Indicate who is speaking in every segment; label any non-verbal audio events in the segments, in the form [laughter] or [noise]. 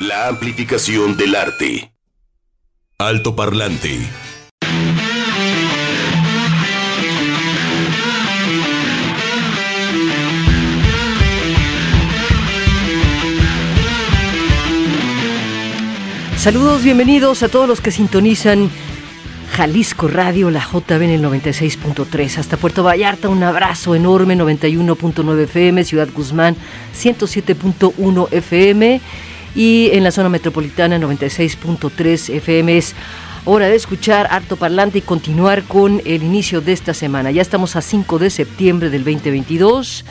Speaker 1: La amplificación del arte. Alto parlante.
Speaker 2: Saludos, bienvenidos a todos los que sintonizan Jalisco Radio, la JB en el 96.3. Hasta Puerto Vallarta, un abrazo enorme, 91.9 FM, Ciudad Guzmán, 107.1 FM y en la zona metropolitana 96.3 FM es hora de escuchar harto parlante y continuar con el inicio de esta semana. Ya estamos a 5 de septiembre del 2022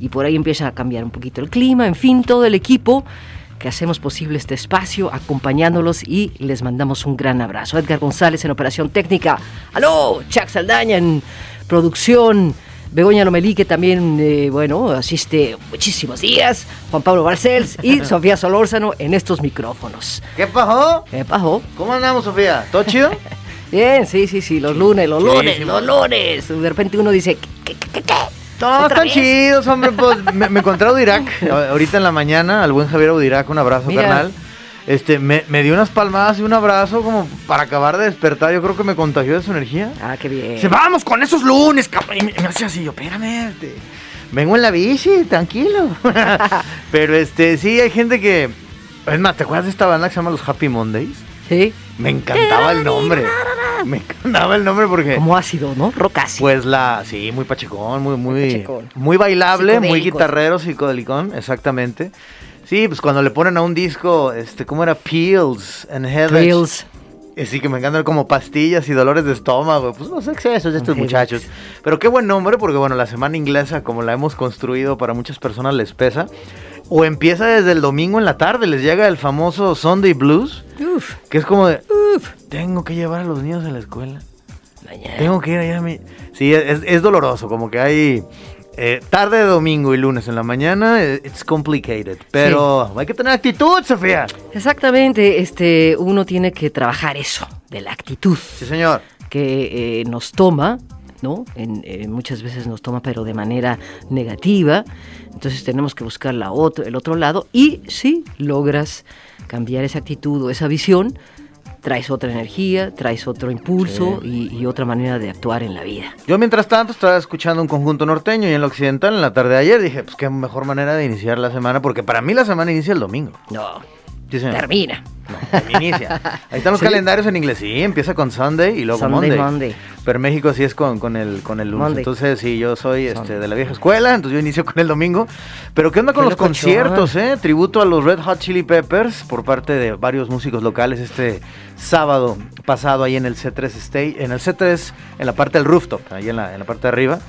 Speaker 2: y por ahí empieza a cambiar un poquito el clima, en fin, todo el equipo que hacemos posible este espacio acompañándolos y les mandamos un gran abrazo. Edgar González en operación técnica. Aló, Chuck Saldaña en producción. Begoña Lomelí, que también, eh, bueno, asiste muchísimos días. Juan Pablo Barcels y [laughs] Sofía Solórzano en estos micrófonos.
Speaker 3: ¿Qué pasó?
Speaker 2: ¿Qué pasó?
Speaker 3: ¿Cómo andamos, Sofía? ¿Todo chido? [laughs]
Speaker 2: Bien, sí, sí, sí, los lunes, los lunes, los lunes. De repente uno dice, ¿qué, qué, qué, qué?
Speaker 3: Todos están chidos, hombre. Pues [laughs] me, me encontré a Udirac ahorita en la mañana, al buen Javier Udirac, un abrazo,
Speaker 2: Mira.
Speaker 3: carnal. Este, me, me dio unas palmadas y un abrazo como para acabar de despertar. Yo creo que me contagió de su energía.
Speaker 2: Ah, qué bien.
Speaker 3: Dice, vamos con esos lunes, cabrón. Y me, me hacía así, yo, espérame, este, vengo en la bici, tranquilo. [laughs] Pero este, sí, hay gente que. Es más, ¿te acuerdas de esta banda que se llama los Happy Mondays?
Speaker 2: Sí,
Speaker 3: Me encantaba el nombre. Me encantaba el nombre porque.
Speaker 2: como ácido, ¿no? Ácido.
Speaker 3: Pues la, sí, muy pachecón, muy, muy,
Speaker 2: pachecón.
Speaker 3: muy bailable, muy guitarrero, psicodelicón, exactamente. Sí, pues cuando le ponen a un disco, este, ¿cómo era? Pills and Headaches. Eh, Sí, que me encantan como pastillas y dolores de estómago. Pues los excesos de estos muchachos. Pero qué buen nombre, porque bueno, la semana inglesa, como la hemos construido, para muchas personas les pesa. O empieza desde el domingo en la tarde, les llega el famoso Sunday Blues,
Speaker 2: Uf,
Speaker 3: que es como de,
Speaker 2: uf.
Speaker 3: tengo que llevar a los niños a la escuela.
Speaker 2: Mañana.
Speaker 3: Tengo que ir allá a mi... Sí, es, es doloroso, como que hay eh, tarde de domingo y lunes en la mañana, eh, it's complicated. Pero hay que tener actitud, Sofía.
Speaker 2: Exactamente, este, uno tiene que trabajar eso, de la actitud
Speaker 3: Sí, señor.
Speaker 2: que eh, nos toma, ¿no? En, eh, muchas veces nos toma, pero de manera negativa. Entonces tenemos que buscar la otro, el otro lado y si logras cambiar esa actitud o esa visión, traes otra energía, traes otro impulso y, y otra manera de actuar en la vida.
Speaker 3: Yo mientras tanto estaba escuchando un conjunto norteño y en lo occidental en la tarde de ayer dije, pues qué mejor manera de iniciar la semana, porque para mí la semana inicia el domingo.
Speaker 2: No,
Speaker 3: Sí, señor.
Speaker 2: termina.
Speaker 3: No, inicia. Ahí están los [laughs]
Speaker 2: Sí.
Speaker 3: calendarios en inglés. Sí, empieza con Sunday y luego
Speaker 2: Sunday,
Speaker 3: Monday.
Speaker 2: Monday.
Speaker 3: Pero en México sí es con, con el con el lunes.
Speaker 2: Monday.
Speaker 3: Entonces, sí, yo soy este, de la vieja escuela, entonces yo inicio con el domingo. Pero ¿qué onda con
Speaker 2: Qué
Speaker 3: los conciertos, eh? Tributo a los Red Hot Chili Peppers por parte de varios músicos locales este sábado pasado ahí en el C3 Stage, en el C3, en la parte del rooftop, ahí en la, en la parte de arriba.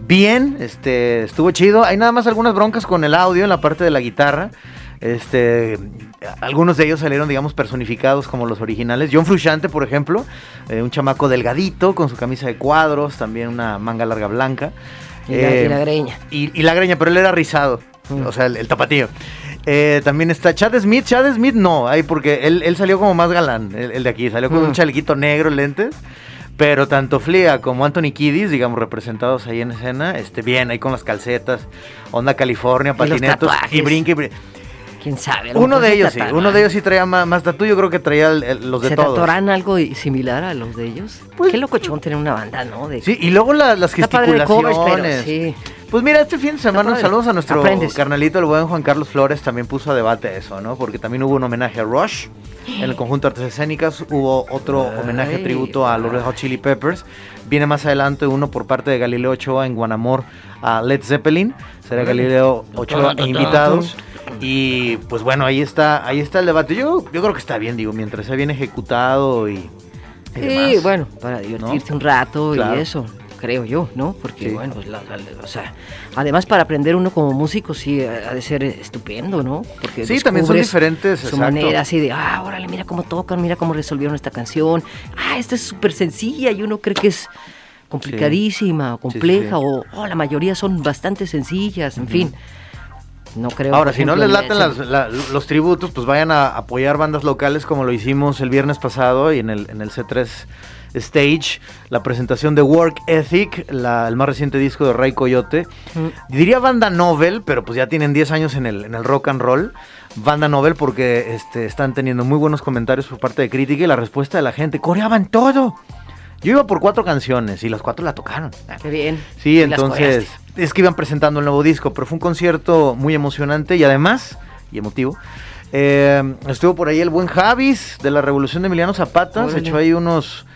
Speaker 3: Bien, este, estuvo chido. Hay nada más algunas broncas con el audio en la parte de la guitarra. Este, algunos de ellos salieron, digamos, personificados como los originales. John Frusciante, por ejemplo, eh, un chamaco delgadito con su camisa de cuadros, también una manga larga blanca.
Speaker 2: Y, la,
Speaker 3: Eh,
Speaker 2: y la greña.
Speaker 3: y, y la greña, pero él era rizado.
Speaker 2: Mm.
Speaker 3: O sea, el, el tapatío. Eh, también está Chad Smith. Chad Smith no, ahí porque él, él salió como más galán, el, el de aquí. Salió con
Speaker 2: Mm.
Speaker 3: un chalequito negro, lentes. Pero tanto Flia como Anthony Kiddis, digamos, representados ahí en escena, este, bien, ahí con las calcetas, onda California, patinetos, y brinque, y brinque.
Speaker 2: ¿Quién sabe?
Speaker 3: Uno de
Speaker 2: se
Speaker 3: ellos sí, uno de ellos sí traía más, más tatu, yo creo que traía el- el- los de
Speaker 2: ¿Se
Speaker 3: todos.
Speaker 2: tatuarán algo similar a los de ellos?
Speaker 3: Pues-
Speaker 2: Qué locochón tener una banda, ¿no? De,
Speaker 3: Sí, y luego la- las
Speaker 2: el covers,
Speaker 3: gesticulaciones.
Speaker 2: pero sí.
Speaker 3: Pues mira, este fin de semana, saludos a nuestro
Speaker 2: Aprendes.
Speaker 3: carnalito, el buen Juan Carlos Flores, también puso a debate eso, ¿no? Porque también hubo un homenaje a Rush. En el conjunto Artes Escénicas hubo otro
Speaker 2: Ay.
Speaker 3: homenaje tributo a los Red Hot Chili Peppers. Viene más adelante uno por parte de Galileo Ochoa en Guanamor a Led Zeppelin. Será Galileo Ochoa e invitados. Y pues bueno, ahí está, ahí está el debate. Yo, yo creo que está bien, digo, mientras sea bien ejecutado y, y
Speaker 2: Sí, bueno, para divertirse un rato
Speaker 3: Claro.
Speaker 2: y eso, creo yo, ¿no? Porque,
Speaker 3: Sí.
Speaker 2: bueno, pues, la- la- o sea, además para aprender uno como músico, sí, ha de ser estupendo, ¿no? Porque
Speaker 3: Sí, también son diferentes,
Speaker 2: Su
Speaker 3: exacto.
Speaker 2: manera así de, ah, órale, mira cómo tocan, mira cómo resolvieron esta canción. Ah, esta es súper sencilla y uno cree que es complicadísima, o compleja,
Speaker 3: sí.
Speaker 2: o oh, la mayoría son bastante sencillas, en fin. No creo.
Speaker 3: Ahora, si no les
Speaker 2: en
Speaker 3: laten las- la- los tributos, pues vayan a apoyar bandas locales como lo hicimos el viernes pasado y en el, en el C3 Stage, la presentación de Work Ethic, el más reciente disco de Ray Coyote. Mm. Diría banda novel, pero pues ya tienen 10 años en el, en el rock and roll. Banda novel porque este, están teniendo muy buenos comentarios por parte de crítica y la respuesta de la gente. Coreaban todo. Yo iba por cuatro canciones y las cuatro la tocaron.
Speaker 2: Qué bien.
Speaker 3: Sí, entonces es que iban presentando el nuevo disco, pero fue un concierto muy emocionante y además, y emotivo, eh, estuvo por ahí el buen Javis de la Revolución de Emiliano Zapata, se echó ahí unos...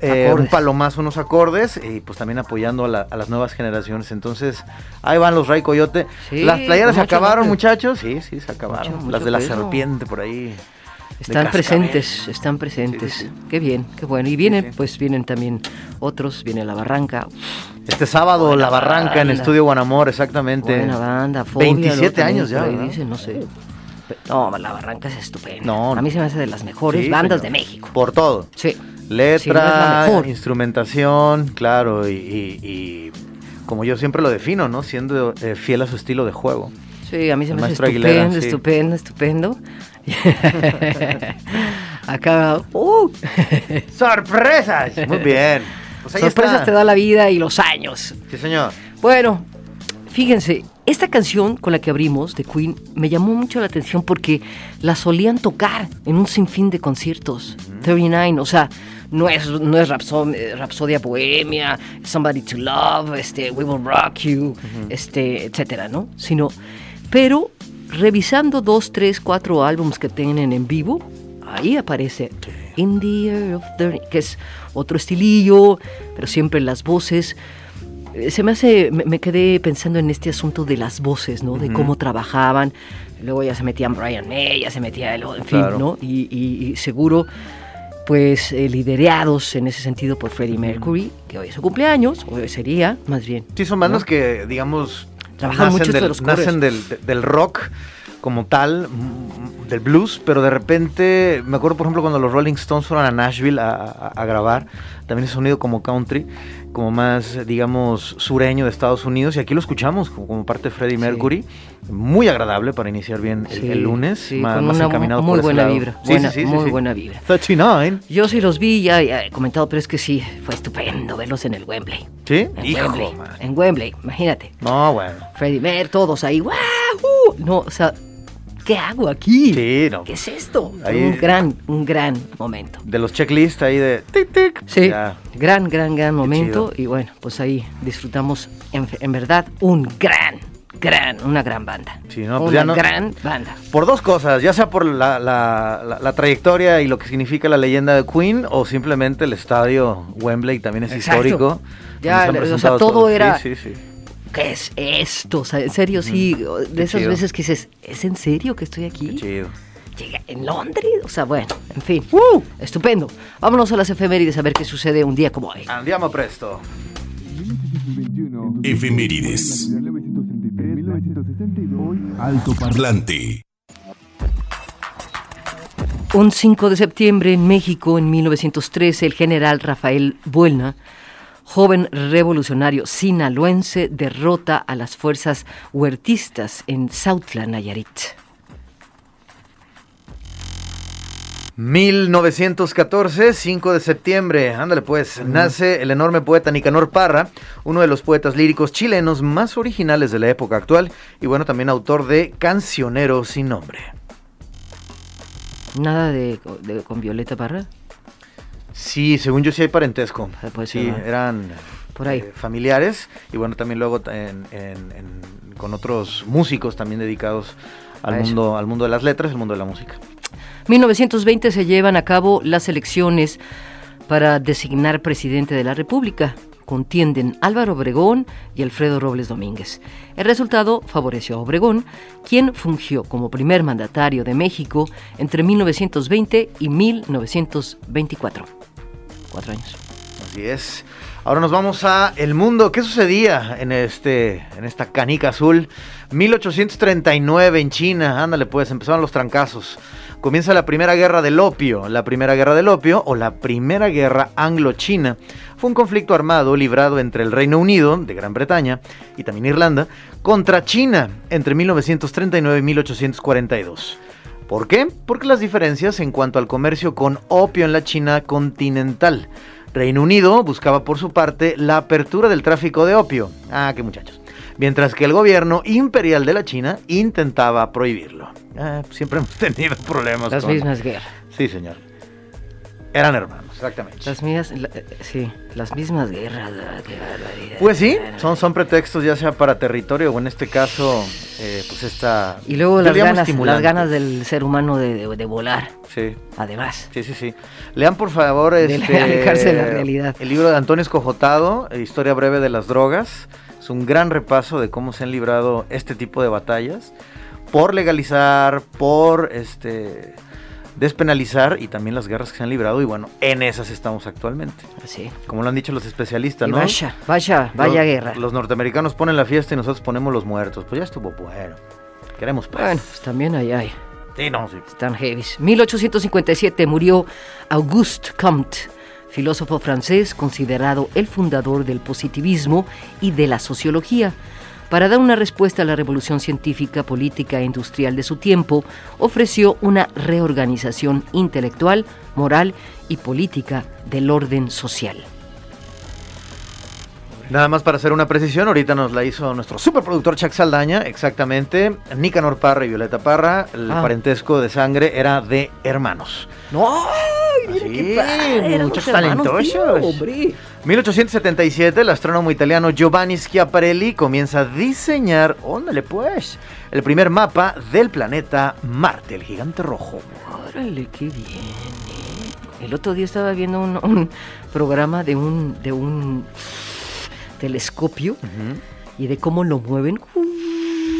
Speaker 3: Eh, un palomazo, unos acordes y pues también apoyando a, las nuevas generaciones. Entonces, ahí van los Ray Coyote. las playeras se acabaron, muchachos. Sí, sí, se acabaron. las de la serpiente por ahí.
Speaker 2: Están presentes, están presentes. Qué bien, qué bueno. Y vienen, pues vienen también otros, viene La Barranca.
Speaker 3: Este sábado La Barranca en Estudio Guanamor, exactamente.
Speaker 2: Buena banda,
Speaker 3: 27 años ya.
Speaker 2: Dicen, no sé. No, La Barranca es estupenda. A mí se me hace de las mejores bandas de México.
Speaker 3: Por todo.
Speaker 2: Sí.
Speaker 3: Letra, instrumentación, claro, y, como yo siempre lo defino, ¿no? Siendo eh, fiel a su estilo de juego.
Speaker 2: Sí, a mí se me hace estupendo, estupendo, estupendo. [laughs] Acá, ¡uh!
Speaker 3: ¡Sorpresas! Muy bien.
Speaker 2: Pues Sorpresas te da la vida y los años.
Speaker 3: Sí, señor.
Speaker 2: Bueno, fíjense, esta canción con la que abrimos de Queen me llamó mucho la atención porque la solían tocar en un sinfín de conciertos. 39, o sea, no es, no es Rapsodia Bohemia, Somebody to Love, este, We Will Rock You, este, etcétera, ¿no? Sino, pero revisando dos, tres, cuatro álbumes que tienen en vivo, ahí aparece In the Air of the... que es otro estilillo, pero siempre las voces. Eh, se me hace, me, quedé pensando en este asunto de las voces, ¿no? De cómo trabajaban. Luego ya se metían Brian May, ya se metía el, en fin, ¿no? Y, seguro, pues eh, liderados en ese sentido por Freddie Mercury, que hoy es su cumpleaños, hoy sería, más bien.
Speaker 3: Sí, son bandas que, digamos, Trabajan nacen, del, nacen del, del, rock como tal, del blues, pero de repente, me acuerdo por ejemplo cuando los Rolling Stones fueron a Nashville a, a, grabar, también es sonido como country, como más, digamos, sureño de Estados Unidos, y aquí lo escuchamos como, parte de Freddie Mercury, muy agradable para iniciar bien el, lunes,
Speaker 2: más, más encaminado muy buena vibra, buena, muy buena vibra. 39. Yo sí los vi, ya, he comentado, pero es que sí, fue estupendo verlos en el Wembley.
Speaker 3: ¿Sí?
Speaker 2: En Wembley, en Wembley, imagínate.
Speaker 3: No, bueno.
Speaker 2: Freddie Mercury, todos ahí, ¡wow! No, o sea, ¿qué hago aquí?
Speaker 3: Sí, no.
Speaker 2: ¿Qué es esto? un gran, un gran momento.
Speaker 3: De los checklists ahí de tic tic.
Speaker 2: Sí, gran, gran, gran momento. Y bueno, pues ahí disfrutamos en, verdad un gran, gran, una gran banda.
Speaker 3: Sí, no,
Speaker 2: pues una gran banda.
Speaker 3: Por dos cosas, ya sea por la, la, trayectoria y lo que significa la leyenda de Queen o simplemente el estadio Wembley también es histórico.
Speaker 2: Ya, o sea, todo era... Sí, sí, sí ¿qué es esto? O sea, en serio, sí, de esas veces que dices, ¿es en serio que estoy aquí?
Speaker 3: Qué chido.
Speaker 2: Llega en Londres, o sea, bueno, en fin. ¡Uh! Estupendo. Vámonos a las efemérides a ver qué sucede un día como hoy.
Speaker 3: Andiamo presto.
Speaker 1: Efemérides. Alto Parlante.
Speaker 2: Un 5 de septiembre en México, en 1913, el general Rafael Buelna joven revolucionario sinaloense derrota a las fuerzas huertistas en Sautla, Nayarit.
Speaker 3: 1914, 5 de septiembre, ándale pues, nace el enorme poeta Nicanor Parra, uno de los poetas líricos chilenos más originales de la época actual y bueno, también autor de Cancionero sin nombre.
Speaker 2: ¿Nada de, con Violeta Parra?
Speaker 3: Sí, según yo sí hay parentesco. Ah, pues sí, eran por ahí. Eh, familiares y bueno, también luego con otros músicos también dedicados al mundo, al mundo de las letras, al mundo de la música.
Speaker 2: 1920 se llevan a cabo las elecciones para designar presidente de la República. Contienden Álvaro Obregón y Alfredo Robles Domínguez. El resultado favoreció a Obregón, quien fungió como primer mandatario de México entre 1920 y 1924 cuatro años.
Speaker 3: Así es. Ahora nos vamos a el mundo. ¿Qué sucedía en este en esta canica azul? 1839 en China. Ándale, pues empezaron los trancazos. Comienza la primera guerra del opio. La primera guerra del opio o la primera guerra anglo-china fue un conflicto armado librado entre el Reino Unido de Gran Bretaña y también Irlanda contra China entre 1939 y 1842. ¿Por qué? Porque las diferencias en cuanto al comercio con opio en la China continental Reino Unido buscaba por su parte la apertura del tráfico de opio. Ah, qué muchachos. Mientras que el gobierno imperial de la China intentaba prohibirlo. Ah, siempre hemos tenido problemas.
Speaker 2: Las
Speaker 3: con-
Speaker 2: mismas guerras.
Speaker 3: Sí, señor. Eran hermanos, exactamente.
Speaker 2: Las mías, la- eh, sí, las mismas guerras.
Speaker 3: Pues sí, son, son pretextos ya sea para territorio o en este caso, eh, pues esta...
Speaker 2: Y luego las ganas, las ganas del ser humano de, de- de volar,
Speaker 3: Sí,
Speaker 2: además.
Speaker 3: sí, sí, sí. Lean por favor
Speaker 2: De
Speaker 3: este,
Speaker 2: alejarse de la realidad.
Speaker 3: el libro de Antonio Escojotado, eh, Historia breve de las drogas. Es un gran repaso de cómo se han librado este tipo de batallas por legalizar, por este despenalizar y también las guerras que se han librado y bueno, en esas estamos actualmente.
Speaker 2: Sí.
Speaker 3: Como lo han dicho los especialistas,
Speaker 2: Y
Speaker 3: ¿no?
Speaker 2: vaya, vaya, vaya
Speaker 3: Los-
Speaker 2: guerra.
Speaker 3: Los norteamericanos ponen la fiesta y nosotros ponemos los muertos. Pues ya estuvo bueno. Queremos paz.
Speaker 2: Bueno, pues también ahí hay.
Speaker 3: Sí, no, sí.
Speaker 2: Están heavies. 1857 murió Auguste Comte, filósofo francés considerado el fundador del positivismo y de la sociología. Para dar una respuesta a la revolución científica, política e industrial de su tiempo, ofreció una reorganización intelectual, moral y política del orden social.
Speaker 3: Nada más para hacer una precisión, ahorita nos la hizo nuestro superproductor Chuck Saldaña, exactamente. Nicanor Parra y Violeta Parra, el
Speaker 2: Ah.
Speaker 3: parentesco de sangre era de hermanos.
Speaker 2: ¡No!
Speaker 3: mira qué padre, eran
Speaker 2: muchos
Speaker 3: hermanos, tío,
Speaker 2: hombre.
Speaker 3: 1877, el astrónomo italiano Giovanni Schiaparelli comienza a diseñar, óndale pues, el primer mapa del planeta Marte, el gigante rojo.
Speaker 2: Órale, qué bien. ¿eh? El otro día estaba viendo un, un programa de un, de un telescopio y de cómo lo mueven, uh,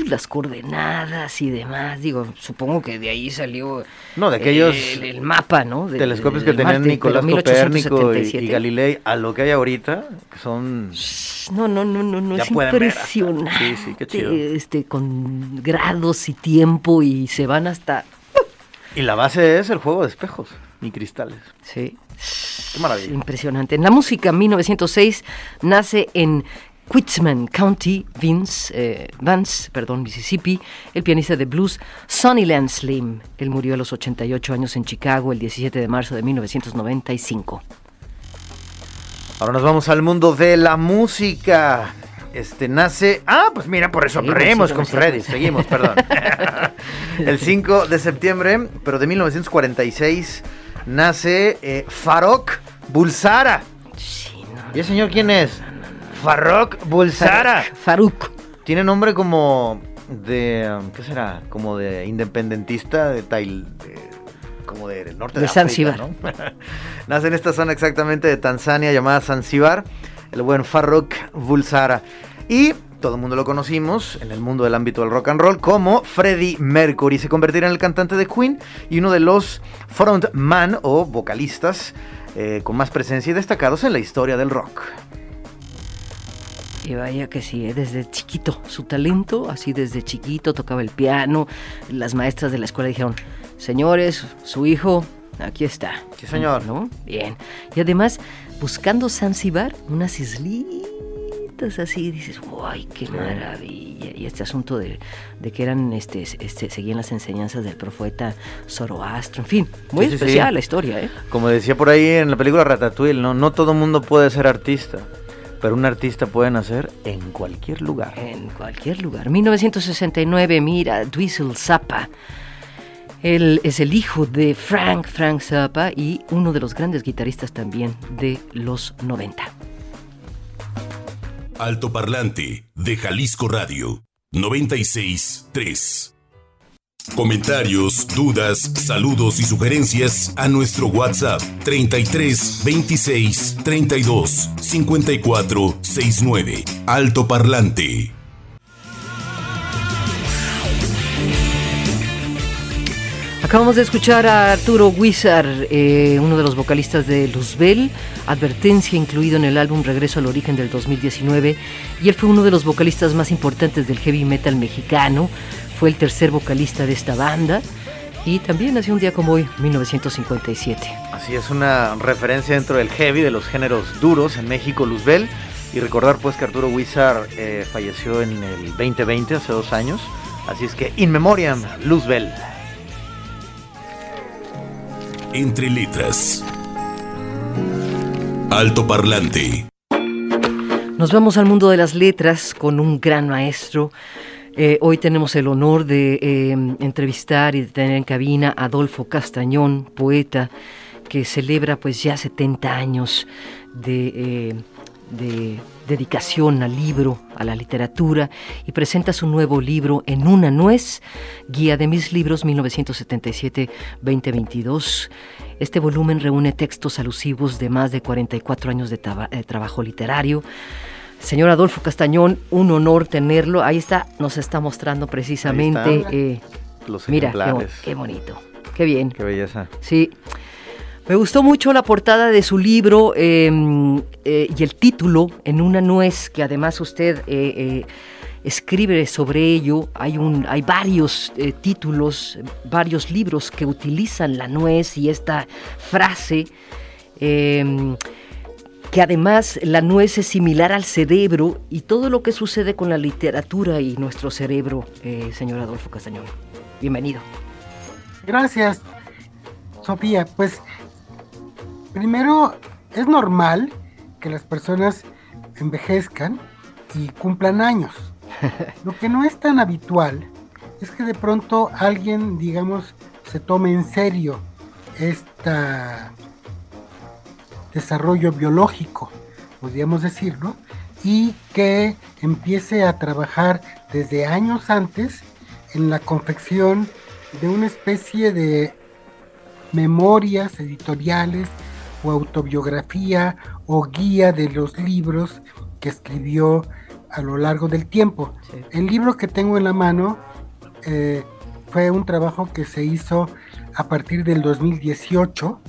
Speaker 2: las coordenadas y demás. Digo, supongo que de ahí salió
Speaker 3: No, de aquellos
Speaker 2: el, el mapa, ¿no? De-
Speaker 3: telescopios
Speaker 2: de-
Speaker 3: que tenían
Speaker 2: Marte,
Speaker 3: Nicolás Copérnico y,
Speaker 2: 1877.
Speaker 3: y Galilei a lo que hay ahorita, que son...
Speaker 2: No, no, no, no, no, es
Speaker 3: ver
Speaker 2: impresionante.
Speaker 3: sí, sí, qué chido.
Speaker 2: Este, con grados y tiempo y se van hasta...
Speaker 3: Y la base es el juego de espejos y cristales.
Speaker 2: Sí.
Speaker 3: Qué maravilla.
Speaker 2: Impresionante. En la música, en 1906, nace en Quitman County, Vince, eh, Vance, perdón, Mississippi, el pianista de blues Sonny Land Slim. Él murió a los 88 años en Chicago el 17 de marzo de 1995.
Speaker 3: Ahora nos vamos al mundo de la música. Este nace. Ah, pues mira, por eso reímos con. Freddy. Seguimos, perdón. [laughs] El 5 de septiembre, pero de 1946, nace eh, Farok Bulsara.
Speaker 2: Sí, no.
Speaker 3: ¿Y el señor quién es? Farok Bulsara.
Speaker 2: Faruk.
Speaker 3: Tiene nombre como de. ¿Qué será? Como de independentista de Tail. de- como del norte de,
Speaker 2: De
Speaker 3: África. ¿no? [laughs] Nace en esta zona exactamente de Tanzania llamada Zanzíbar, el buen Farrokh Bulsara. Y todo el mundo lo conocimos en el mundo del ámbito del rock and roll como Freddie Mercury. Se convertirá en el cantante de Queen y uno de los frontman o vocalistas eh, con más presencia y destacados en la historia del rock.
Speaker 2: Y vaya que sí, eh, desde chiquito, su talento, así desde chiquito, tocaba el piano. Las maestras de la escuela dijeron, señores, su hijo, aquí está.
Speaker 3: Sí, señor.
Speaker 2: ¿No? Bien. Y además, buscando Zanzibar, unas islitas así, dices, ¡guay, qué maravilla! Y este asunto de, de que eran, este, este, seguían las enseñanzas del profeta Zoroastro, en fin, muy
Speaker 3: Sí, sí, sí.
Speaker 2: especial la historia, ¿eh?
Speaker 3: Como decía por ahí en la película Ratatouille, no, no todo mundo puede ser artista, pero un artista puede nacer en cualquier lugar.
Speaker 2: En cualquier lugar. 1969, mira, Dweezil Zappa. Él es el hijo de Frank, Frank Zappa, y uno de los grandes guitarristas también de los 90.
Speaker 1: Alto Parlante de Jalisco Radio 963. Comentarios, dudas, saludos y sugerencias a nuestro WhatsApp 33 26 32 54 69. Alto
Speaker 2: Acabamos de escuchar a Arturo Wizard, eh, uno de los vocalistas de Luzbel, advertencia incluido en el álbum Regreso al Origen del 2019, y él fue uno de los vocalistas más importantes del heavy metal mexicano, fue el tercer vocalista de esta banda, y también nació un día como hoy, 1957.
Speaker 3: Así es una referencia dentro del heavy, de los géneros duros en México, Luzbel. Y recordar pues que Arturo Wizard eh, falleció en el 2020, hace dos años. Así es que, in memoriam, Luzbel.
Speaker 1: Entre letras. Alto Parlante.
Speaker 2: Nos vamos al mundo de las letras con un gran maestro. Eh, hoy tenemos el honor de eh, entrevistar y de tener en cabina a Adolfo Castañón, poeta que celebra pues ya 70 años de, eh, de dedicación al libro, a la literatura, y presenta su nuevo libro En una nuez, Guía de mis libros 1977-2022. Este volumen reúne textos alusivos de más de 44 años de eh, trabajo literario. Señor Adolfo Castañón, un honor tenerlo. Ahí está, nos está mostrando precisamente.
Speaker 3: Eh, Los
Speaker 2: mira, qué, qué, bonito, qué bien.
Speaker 3: Qué belleza.
Speaker 2: Sí. Me gustó mucho la portada de su libro em, eh, y el título, En una nuez, que además usted escribe sobre ello. Hay, hay varios eh, títulos, varios libros que utilizan la nuez y esta frase. Em, que además la nuez es similar al cerebro y todo lo que sucede con la literatura y nuestro cerebro, eh, señor Adolfo Castañón. Bienvenido.
Speaker 4: Gracias, Sofía. Pues primero es normal que las personas envejezcan y cumplan años. [laughs] Lo que no es tan habitual es que de pronto alguien, digamos, se tome en serio este desarrollo biológico, podríamos decirlo, y que empiece a trabajar desde años antes en la confección de una especie de memorias editoriales o autobiografía o guía de los libros que escribió a lo largo del tiempo. El libro que tengo en la mano eh, fue un trabajo que se hizo a partir del 2018,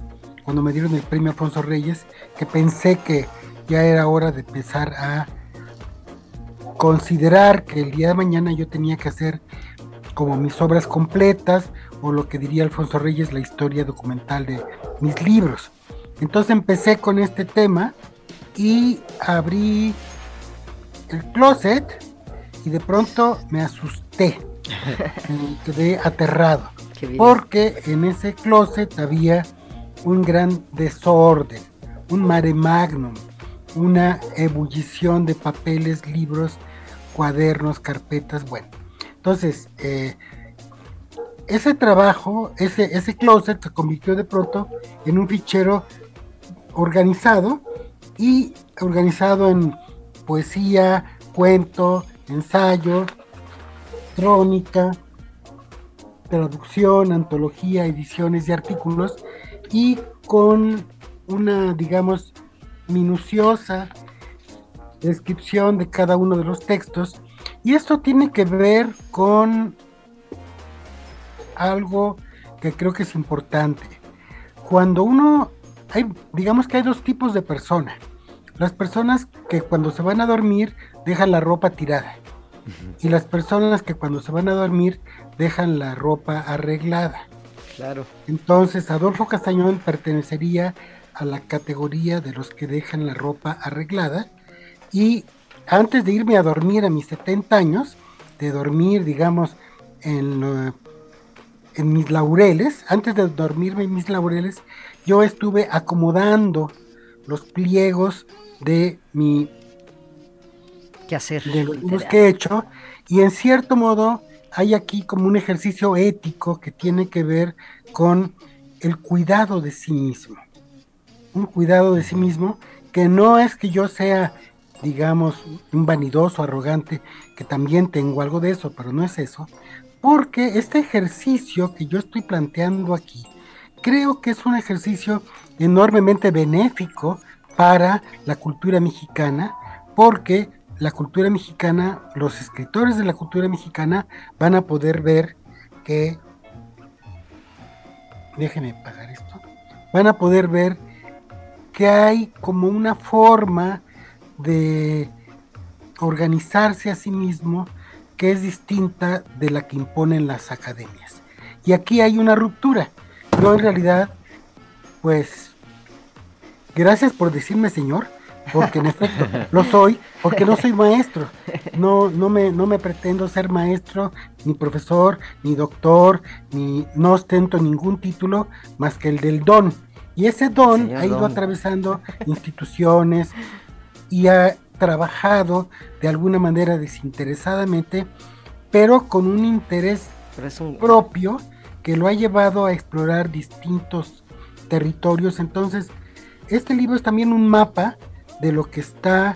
Speaker 4: cuando me dieron el premio Alfonso Reyes, que pensé que ya era hora de empezar a considerar que el día de mañana yo tenía que hacer como mis obras completas o lo que diría Alfonso Reyes, la historia documental de mis libros. Entonces empecé con este tema y abrí el closet y de pronto me asusté, [laughs] me quedé aterrado, porque en ese closet había un gran desorden, un mare magnum, una ebullición de papeles, libros, cuadernos, carpetas, bueno. Entonces, eh, ese trabajo, ese, ese closet se convirtió de pronto en un fichero organizado y organizado en poesía, cuento, ensayo, crónica, traducción, antología, ediciones y artículos y con una, digamos, minuciosa descripción de cada uno de los textos. Y esto tiene que ver con algo que creo que es importante. Cuando uno, hay, digamos que hay dos tipos de personas. Las personas que cuando se van a dormir dejan la ropa tirada. Y las personas que cuando se van a dormir dejan la ropa arreglada.
Speaker 2: Claro.
Speaker 4: Entonces, Adolfo Castañón pertenecería a la categoría de los que dejan la ropa arreglada. Y antes de irme a dormir a mis 70 años, de dormir, digamos, en, en mis laureles, antes de dormirme en mis laureles, yo estuve acomodando los pliegos de mi
Speaker 2: ¿Qué hacer?
Speaker 4: de los que he hecho y en cierto modo hay aquí como un ejercicio ético que tiene que ver con el cuidado de sí mismo. Un cuidado de sí mismo que no es que yo sea digamos un vanidoso arrogante que también tengo algo de eso pero no es eso porque este ejercicio que yo estoy planteando aquí creo que es un ejercicio enormemente benéfico para la cultura mexicana, porque la cultura mexicana, los escritores de la cultura mexicana van a poder ver que, déjenme pagar esto, van a poder ver que hay como una forma de organizarse a sí mismo que es distinta de la que imponen las academias. Y aquí hay una ruptura. Yo en realidad, pues Gracias por decirme señor, porque en efecto [laughs] lo soy, porque no soy maestro. No, no, me, no me pretendo ser maestro, ni profesor, ni doctor, ni no ostento ningún título más que el del don. Y ese don ha ido atravesando instituciones y ha trabajado de alguna manera desinteresadamente, pero con un interés propio que lo ha llevado a explorar distintos territorios. Entonces, este libro es también un mapa de lo que está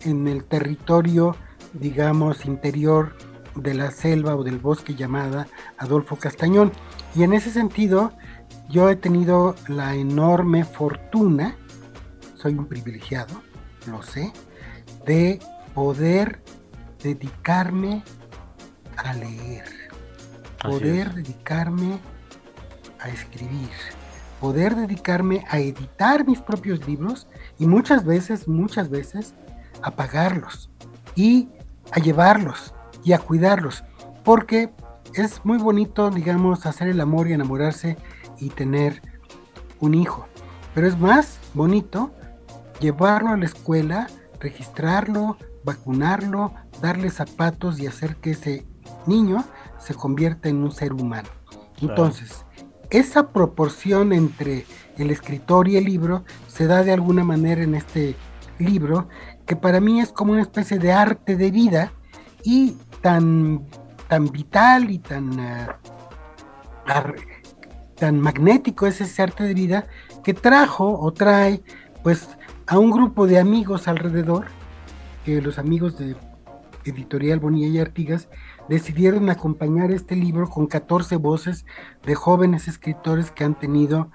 Speaker 4: en el territorio, digamos, interior de la selva o del bosque llamada Adolfo Castañón. Y en ese sentido, yo he tenido la enorme fortuna, soy un privilegiado, lo sé, de poder dedicarme a leer, poder dedicarme a escribir, poder dedicarme a editar mis propios libros y muchas veces, muchas veces, a pagarlos y a llevarlos y a cuidarlos, porque es muy bonito, digamos, hacer el amor y enamorarse y tener un hijo, pero es más bonito llevarlo a la escuela, registrarlo, vacunarlo, darle zapatos y hacer que ese niño se convierta en un ser humano. Entonces, esa proporción entre el escritor y el libro se da de alguna manera en este libro, que para mí es como una especie de arte de vida y tan, tan vital y tan, eh, tan magnético es ese arte de vida que trajo o trae pues a un grupo de amigos alrededor, que los amigos de Editorial Bonilla y Artigas decidieron acompañar este libro con 14 voces de jóvenes escritores que han tenido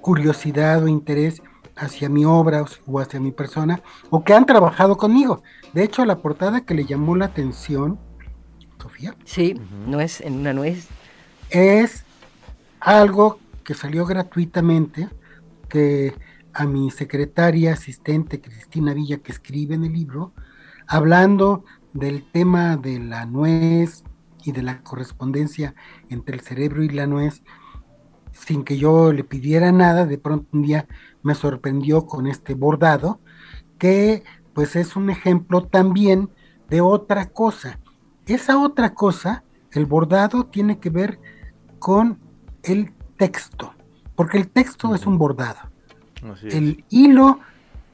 Speaker 4: curiosidad o interés hacia mi obra o hacia mi persona o que han trabajado conmigo. De hecho, la portada que le llamó la atención, Sofía.
Speaker 2: Sí, no es en una nuez.
Speaker 4: Es algo que salió gratuitamente, que a mi secretaria asistente Cristina Villa, que escribe en el libro, hablando del tema de la nuez y de la correspondencia entre el cerebro y la nuez, sin que yo le pidiera nada, de pronto un día me sorprendió con este bordado, que pues es un ejemplo también de otra cosa. Esa otra cosa, el bordado, tiene que ver con el texto, porque el texto es un bordado. El hilo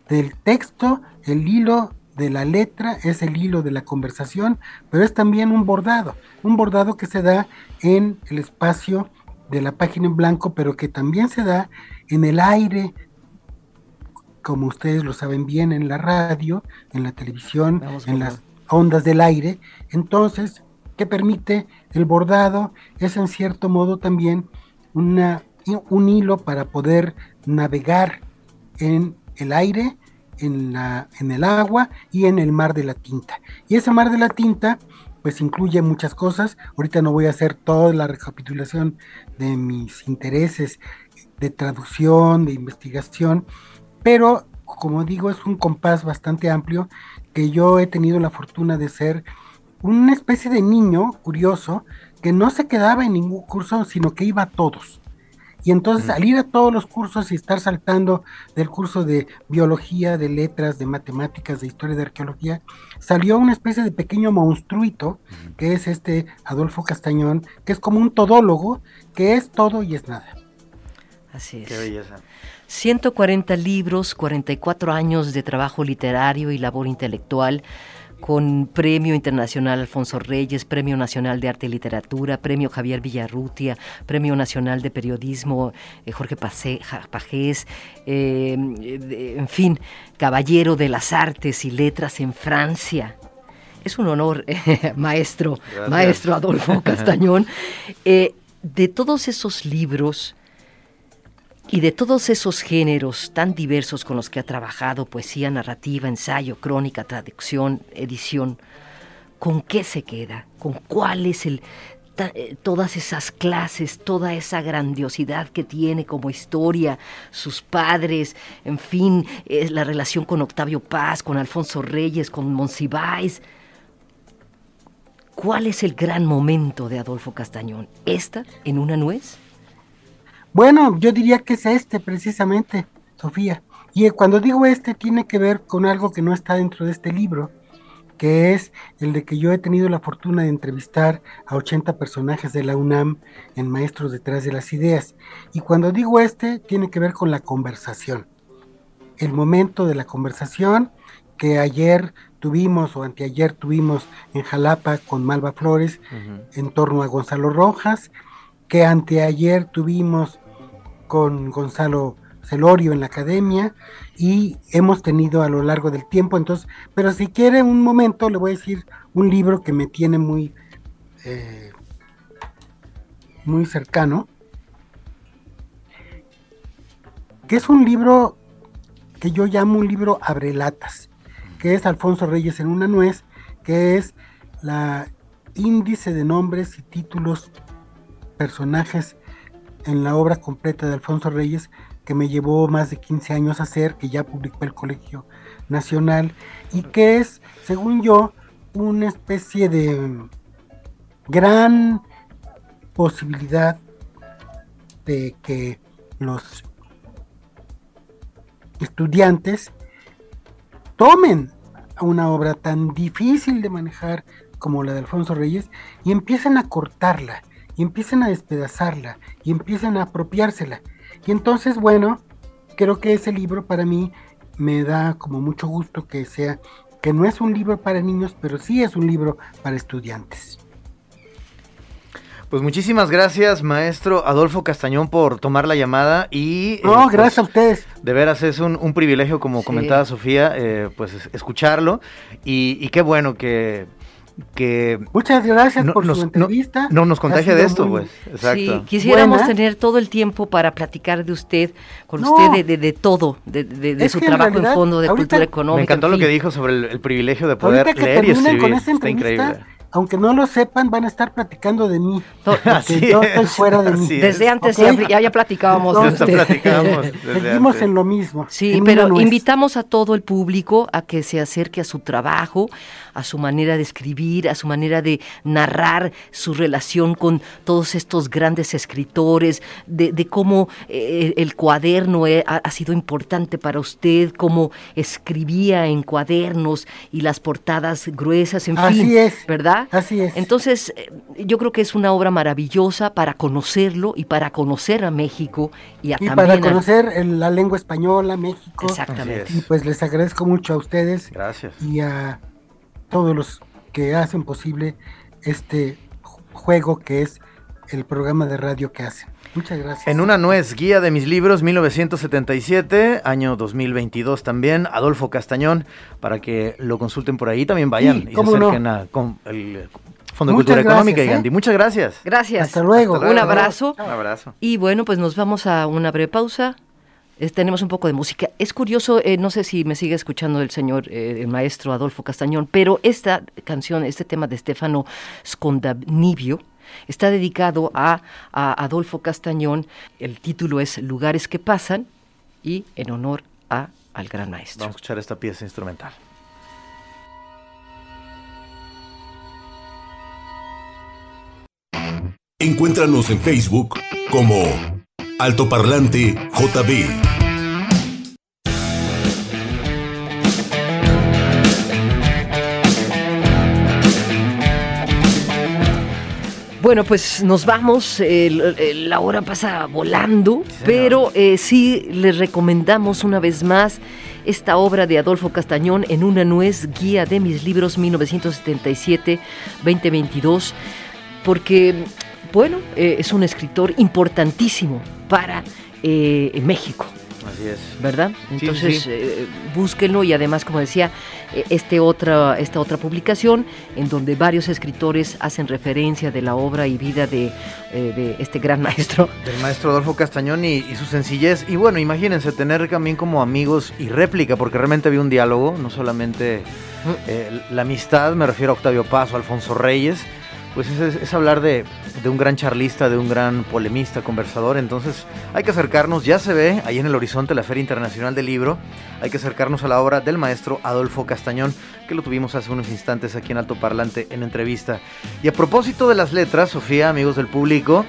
Speaker 4: del texto, el hilo de la letra, es el hilo de la conversación, pero es también un bordado, un bordado que se da en el espacio de la página en blanco, pero que también se da en el aire, como ustedes lo saben bien, en la radio, en la televisión, en las ondas del aire. Entonces, ¿qué permite el bordado? Es en cierto modo también una, un hilo para poder navegar en el aire, en, la, en el agua y en el mar de la tinta. Y ese mar de la tinta pues incluye muchas cosas. Ahorita no voy a hacer toda la recapitulación de mis intereses de traducción, de investigación, pero como digo, es un compás bastante amplio que yo he tenido la fortuna de ser una especie de niño curioso que no se quedaba en ningún curso, sino que iba a todos. Y entonces al ir a todos los cursos y estar saltando del curso de biología, de letras, de matemáticas, de historia, de arqueología, salió una especie de pequeño monstruito, que es este Adolfo Castañón, que es como un todólogo, que es todo y es nada.
Speaker 2: Así es.
Speaker 3: Qué belleza.
Speaker 2: 140 libros, 44 años de trabajo literario y labor intelectual con Premio Internacional Alfonso Reyes, Premio Nacional de Arte y Literatura, Premio Javier Villarrutia, Premio Nacional de Periodismo eh, Jorge Pajés, eh, en fin, Caballero de las Artes y Letras en Francia. Es un honor, [laughs] maestro, maestro Adolfo [laughs] Castañón. Eh, de todos esos libros, y de todos esos géneros tan diversos con los que ha trabajado, poesía, narrativa, ensayo, crónica, traducción, edición, ¿con qué se queda? ¿Con cuál es el eh, todas esas clases, toda esa grandiosidad que tiene como historia, sus padres, en fin, la relación con Octavio Paz, con Alfonso Reyes, con Monsiváis. ¿Cuál es el gran momento de Adolfo Castañón? ¿Esta en una nuez?
Speaker 4: Bueno, yo diría que es este precisamente, Sofía. Y cuando digo este tiene que ver con algo que no está dentro de este libro, que es el de que yo he tenido la fortuna de entrevistar a 80 personajes de la UNAM en Maestros detrás de las ideas. Y cuando digo este, tiene que ver con la conversación. El momento de la conversación que ayer tuvimos o anteayer tuvimos en Jalapa con Malva Flores en torno a Gonzalo Rojas, que anteayer tuvimos con Gonzalo Celorio en la academia y hemos tenido a lo largo del tiempo. Entonces, pero si quiere un momento, le voy a decir un libro que me tiene muy, eh, muy cercano, que es un libro que yo llamo un libro abrelatas, que es Alfonso Reyes en una nuez, que es la índice de nombres y títulos, personajes en la obra completa de Alfonso Reyes que me llevó más de 15 años hacer, que ya publicó el Colegio Nacional, y que es, según yo, una especie de gran posibilidad de que los estudiantes tomen una obra tan difícil de manejar como la de Alfonso Reyes y empiecen a cortarla, y empiecen a despedazarla, y empiecen a apropiársela. Y entonces, bueno, creo que ese libro para mí me da como mucho gusto que sea, que no es un libro para niños, pero sí es un libro para estudiantes.
Speaker 3: Pues muchísimas gracias, maestro Adolfo Castañón, por tomar la llamada y...
Speaker 4: No, eh, pues, gracias a ustedes.
Speaker 3: De veras es un, privilegio, como comentaba Sofía, eh, pues escucharlo y, y qué bueno que que...
Speaker 4: Muchas gracias por su entrevista.
Speaker 3: No, nos contagia de esto, pues. Exacto. Sí,
Speaker 2: quisiéramos tener todo el tiempo para platicar de usted, con usted, de, de, todo, de, de su trabajo en, fondo, de cultura económica.
Speaker 3: Me encantó lo que dijo sobre el, privilegio de poder leer y escribir.
Speaker 4: Con esta Está increíble aunque no lo sepan, van a estar platicando de mí. Porque [laughs] yo estoy fuera de mí.
Speaker 2: Desde antes ya, ya, platicábamos de
Speaker 4: usted. [laughs] Seguimos en lo mismo.
Speaker 2: Sí, pero invitamos a todo el público a que se acerque a su trabajo, a su manera de escribir, a su manera de narrar su relación con todos estos grandes escritores, de, cómo eh, el cuaderno eh, ha, sido importante para usted, cómo escribía en cuadernos y las portadas gruesas, en
Speaker 4: Así
Speaker 2: fin,
Speaker 4: es,
Speaker 2: ¿verdad?
Speaker 4: Así es.
Speaker 2: Entonces, eh, yo creo que es una obra maravillosa para conocerlo y para conocer a México y, a
Speaker 4: y para conocer la lengua española, México.
Speaker 2: Exactamente.
Speaker 4: Y pues les agradezco mucho a ustedes.
Speaker 3: Gracias.
Speaker 4: Y a todos los que hacen posible este juego que es el programa de radio que hacen. Muchas gracias.
Speaker 3: En una nuez, guía de mis libros 1977, año 2022 también, Adolfo Castañón, para que lo consulten por ahí, también vayan y se acerquen a con el Fondo de Cultura Económica y Gandhi. ¿eh? Muchas gracias.
Speaker 2: Gracias.
Speaker 4: Hasta luego.
Speaker 2: Un abrazo.
Speaker 3: Un abrazo.
Speaker 2: Y bueno, pues nos vamos a una breve pausa tenemos un poco de música. Es curioso, eh, no sé si me sigue escuchando el señor, eh, el maestro Adolfo Castañón, pero esta canción, este tema de Stefano Scondabnibio, está dedicado a, Adolfo Castañón. El título es Lugares que pasan y en honor a, al gran maestro.
Speaker 3: Vamos a escuchar esta pieza instrumental.
Speaker 1: Encuéntranos en Facebook como Altoparlante JB.
Speaker 2: Bueno, pues nos vamos, la hora pasa volando, pero eh, sí les recomendamos una vez más esta obra de Adolfo Castañón en una nuez, guía de mis libros 1977-2022, porque bueno, eh, es un escritor importantísimo para eh, México.
Speaker 3: Así es.
Speaker 2: ¿Verdad? Entonces, eh, búsquenlo y además, como decía, este otra, esta otra publicación en donde varios escritores hacen referencia de la obra y vida de, este gran [laughs] maestro.
Speaker 3: Del maestro Adolfo Castañón y, su sencillez. Y bueno, imagínense tener también como amigos y réplica, porque realmente había un diálogo, no solamente la amistad, me refiero a Octavio Paz o Alfonso Reyes, pues es, hablar de, un gran charlista, de un gran polemista, conversador. Entonces hay que acercarnos, ya se ve ahí en el horizonte la Feria Internacional del Libro, hay que acercarnos a la obra del maestro Adolfo Castañón, que lo tuvimos hace unos instantes aquí en Alto Parlante en entrevista. Y a propósito de las letras, Sofía, amigos del público,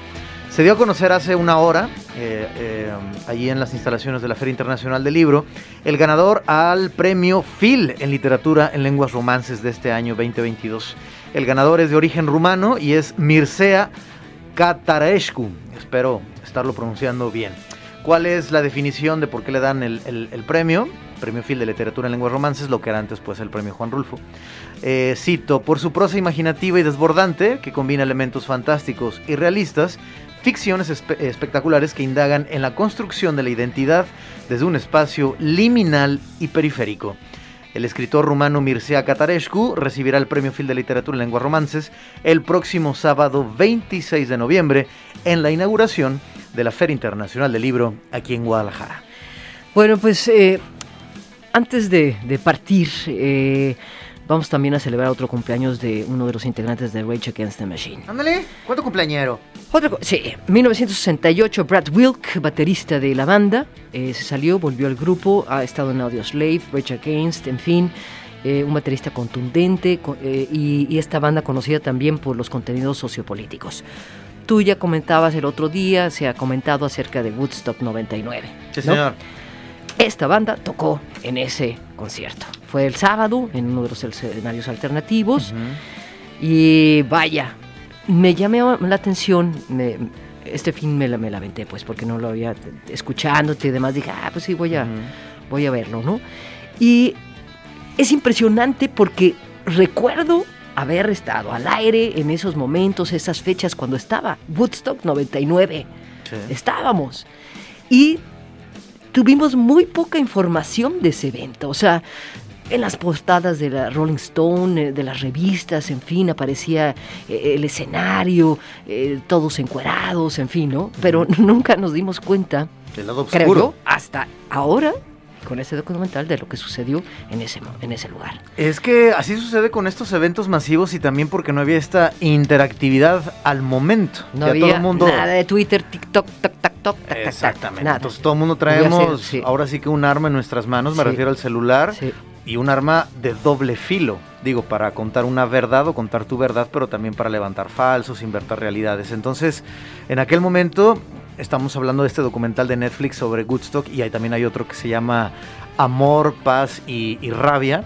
Speaker 3: Se dio a conocer hace una hora, eh, eh, allí en las instalaciones de la Feria Internacional del Libro, el ganador al premio Phil en literatura en lenguas romances de este año 2022. El ganador es de origen rumano y es Mircea Catarescu. Espero estarlo pronunciando bien. ¿Cuál es la definición de por qué le dan el, premio? Premio Phil de Literatura en Lenguas Romances, lo que era antes pues el premio Juan Rulfo. Eh, cito, por su prosa imaginativa y desbordante, que combina elementos fantásticos y realistas, ficciones espe- espectaculares que indagan en la construcción de la identidad desde un espacio liminal y periférico. El escritor rumano Mircea Catarescu recibirá el Premio Phil de Literatura en Lenguas Romances el próximo sábado 26 de noviembre en la inauguración de la Feria Internacional del Libro aquí en Guadalajara.
Speaker 2: Bueno, pues eh, antes de, de partir, eh, vamos también a celebrar otro cumpleaños de uno de los integrantes de Rage Against the Machine.
Speaker 3: Ándale, ¿cuánto cumpleañero?
Speaker 2: Otro co- sí, 1968, Brad Wilk, baterista de la banda, eh, se salió, volvió al grupo, ha estado en Audioslave, Rage Against, en fin, eh, un baterista contundente co- eh, y, y esta banda conocida también por los contenidos sociopolíticos. Tú ya comentabas el otro día, se ha comentado acerca de Woodstock 99.
Speaker 3: Sí,
Speaker 2: ¿no?
Speaker 3: señor.
Speaker 2: Esta banda tocó en ese concierto. Fue el sábado en uno de los escenarios alternativos. Y vaya, me llamó la atención. me- este fin me la, me la aventé, pues, porque no lo había escuchándote y demás. Dije, ah, pues sí, voy a, voy a verlo, ¿no? Y es impresionante porque recuerdo haber estado al aire en esos momentos, esas fechas, cuando estaba Woodstock 99
Speaker 3: Sí.
Speaker 2: estábamos. Y tuvimos muy poca información de ese evento. O sea, en las portadas de la Rolling Stone, eh, de las revistas, en fin, aparecía eh, el escenario, eh, todos encuerados, en fin, ¿no? Pero [laughs] nunca nos dimos cuenta,
Speaker 3: Del lado
Speaker 2: creo
Speaker 3: oscuro.
Speaker 2: yo, hasta ahora, con ese documental, de lo que sucedió en ese, en ese lugar.
Speaker 3: Es que así sucede con estos eventos masivos y también porque no había esta interactividad al momento.
Speaker 2: No
Speaker 3: Ya
Speaker 2: había
Speaker 3: todo el mundo
Speaker 2: nada de Twitter, TikTok, tac, tac, tac, tac, tac,
Speaker 3: Exactamente.
Speaker 2: nada.
Speaker 3: Entonces todo el mundo traemos
Speaker 2: ser, sí.
Speaker 3: ahora sí que un arma en nuestras manos, me
Speaker 2: Sí.
Speaker 3: refiero al celular,
Speaker 2: Sí.
Speaker 3: Y un arma de doble filo. Digo, para contar una verdad o contar tu verdad, pero también para levantar falsos, invertir realidades. Entonces, en aquel momento estamos hablando de este documental de Netflix sobre Woodstock y ahí también hay otro que se llama Amor, Paz y, Rabia.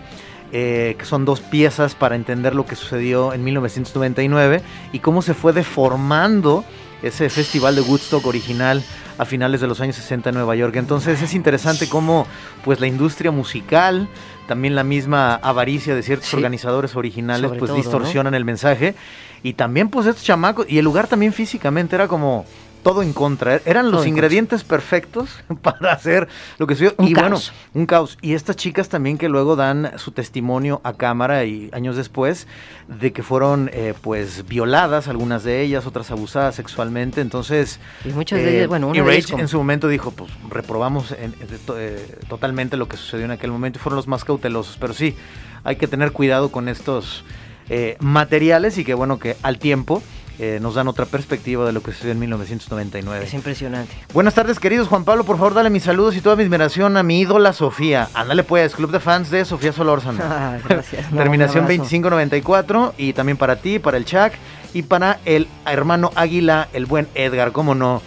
Speaker 3: eh, que son dos piezas para entender lo que sucedió en 1999 y cómo se fue deformando ese festival de Woodstock original a finales de los años 60 en Nueva York. Entonces es interesante cómo pues la industria musical, también la misma avaricia de ciertos
Speaker 2: Sí.
Speaker 3: organizadores originales
Speaker 2: Sobre
Speaker 3: pues
Speaker 2: todo,
Speaker 3: distorsionan el mensaje y también pues estos chamacos y el lugar también físicamente era como todo en contra, Er- eran los
Speaker 2: en
Speaker 3: ingredientes perfectos [laughs] para hacer lo que sucedió.
Speaker 2: Un
Speaker 3: y bueno,
Speaker 2: caos.
Speaker 3: un caos. Y estas chicas también que luego dan su testimonio a cámara y años después de que fueron eh, pues violadas, algunas de ellas, otras abusadas sexualmente. Entonces,
Speaker 2: Y muchas de
Speaker 3: eh,
Speaker 2: ellas, bueno,
Speaker 3: y
Speaker 2: una
Speaker 3: Rage
Speaker 2: como-
Speaker 3: en su momento dijo, pues reprobamos en- eh, totalmente lo que sucedió en aquel momento y fueron los más cautelosos. Pero sí, hay que tener cuidado con estos eh, materiales y que bueno, que al tiempo eh, nos dan otra perspectiva de lo que sucedió en 1999.
Speaker 2: Es impresionante.
Speaker 3: Buenas tardes, queridos. Juan Pablo, por favor, dale mis saludos y toda mi admiración a mi ídola Sofía. Ándale, pues, club de fans de Sofía Solórzano. [laughs]
Speaker 2: Ah, gracias. No,
Speaker 3: Terminación
Speaker 2: un abrazo.
Speaker 3: 2594 y también para ti, para el Chuck y para el hermano Águila, el buen Edgar, cómo no.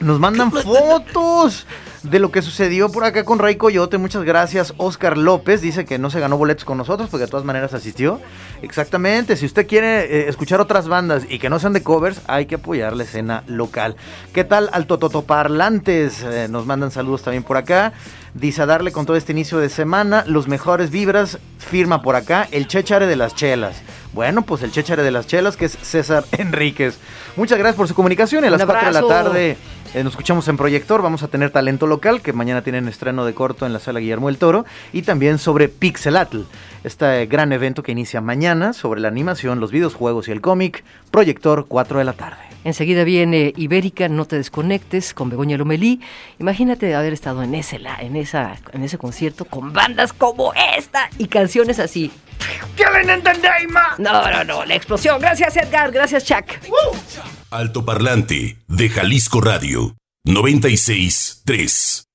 Speaker 3: Nos mandan fotos de lo que sucedió por acá con Ray Coyote. Muchas gracias. Oscar López dice que no se ganó boletos con nosotros porque de todas maneras asistió. Exactamente. Si usted quiere eh, escuchar otras bandas y que no sean de covers, hay que apoyar la escena local. ¿Qué tal al Tototoparlantes? Eh, nos mandan saludos también por acá. Dice a darle con todo este inicio de semana los mejores vibras. Firma por acá el Chechare de las Chelas. Bueno, pues el Chechare de las Chelas, que es César [laughs] Enríquez. Muchas gracias por su comunicación. A las 4 de la tarde eh, nos escuchamos en Proyector. Vamos a tener talento local, que mañana tienen estreno de corto en la sala Guillermo del Toro. Y también sobre Pixelatl, este gran evento que inicia mañana sobre la animación, los videojuegos y el cómic. Proyector, 4 de la tarde.
Speaker 2: Enseguida viene Ibérica, no te desconectes, con Begoña Lomelí. Imagínate haber estado en ese, la- en, esa, en ese concierto con bandas como esta y canciones así.
Speaker 3: ¿Qué le entendéis, ma?
Speaker 2: No, no, no, la explosión. Gracias, Edgar. Gracias, Chuck.
Speaker 1: Altoparlante de Jalisco Radio 96.3.